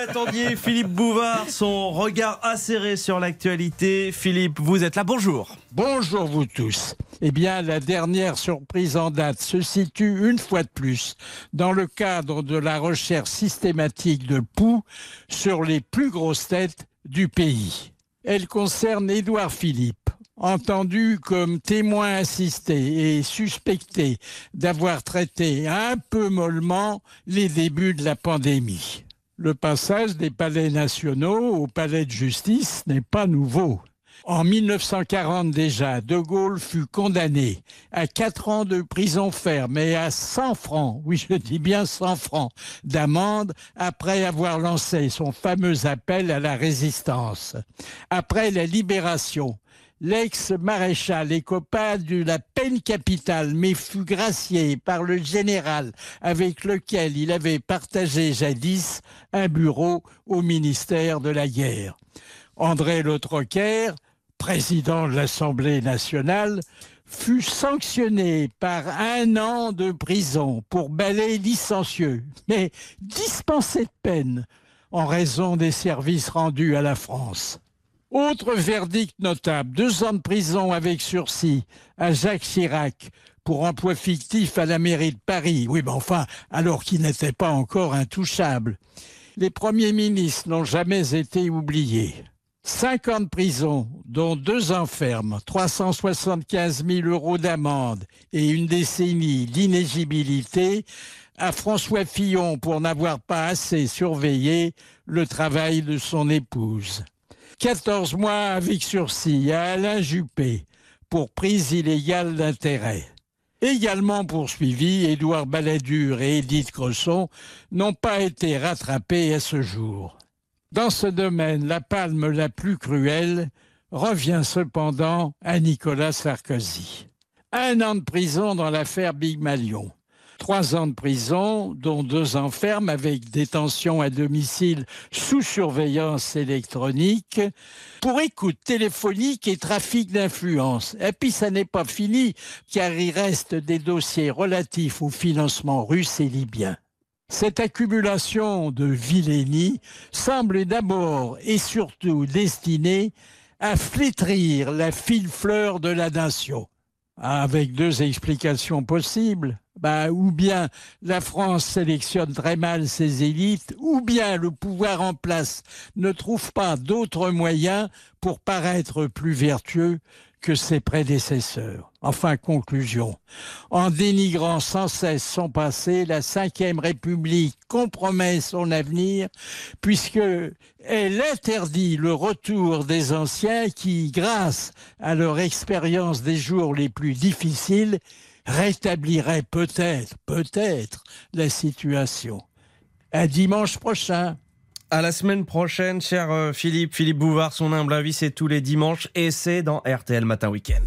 l'attendiez, Philippe Bouvard, son regard acéré sur l'actualité. Philippe, vous êtes là, bonjour. Bonjour vous tous. Eh bien, la dernière surprise en date se situe une fois de plus dans le cadre de la recherche systématique de Pou sur les plus grosses têtes du pays. Elle concerne Édouard Philippe entendu comme témoin assisté et suspecté d'avoir traité un peu mollement les débuts de la pandémie. Le passage des palais nationaux au palais de justice n'est pas nouveau. En 1940 déjà, De Gaulle fut condamné à quatre ans de prison ferme et à 100 francs, oui je dis bien 100 francs, d'amende après avoir lancé son fameux appel à la résistance. Après la libération, L'ex-maréchal et copain de la peine capitale, mais fut gracié par le général avec lequel il avait partagé jadis un bureau au ministère de la guerre. André Le Troquer, président de l'Assemblée nationale, fut sanctionné par un an de prison pour balai licencieux, mais dispensé de peine en raison des services rendus à la France. Autre verdict notable, deux ans de prison avec sursis à Jacques Chirac pour emploi fictif à la mairie de Paris. Oui, mais enfin, alors qu'il n'était pas encore intouchable. Les premiers ministres n'ont jamais été oubliés. Cinq ans de prison, dont deux enfermes, 375 000 euros d'amende et une décennie d'inégibilité à François Fillon pour n'avoir pas assez surveillé le travail de son épouse. 14 mois avec sursis à Alain Juppé pour prise illégale d'intérêt. Également poursuivis, Édouard Balladur et Édith Cresson n'ont pas été rattrapés à ce jour. Dans ce domaine, la palme la plus cruelle revient cependant à Nicolas Sarkozy. Un an de prison dans l'affaire Big Malion trois ans de prison, dont deux enfermes avec détention à domicile sous surveillance électronique, pour écoute téléphonique et trafic d'influence. Et puis ça n'est pas fini, car il reste des dossiers relatifs au financement russe et libyen. Cette accumulation de vilénie semble d'abord et surtout destinée à flétrir la fine fleur de la nation. Avec deux explications possibles. Bah, ou bien la France sélectionne très mal ses élites, ou bien le pouvoir en place ne trouve pas d'autres moyens pour paraître plus vertueux que ses prédécesseurs. Enfin, conclusion. En dénigrant sans cesse son passé, la Ve République compromet son avenir puisque elle interdit le retour des anciens qui, grâce à leur expérience des jours les plus difficiles, rétablirait peut-être, peut-être la situation. À dimanche prochain. À la semaine prochaine, cher euh, Philippe. Philippe Bouvard, son humble avis, c'est tous les dimanches et c'est dans RTL Matin Week-end.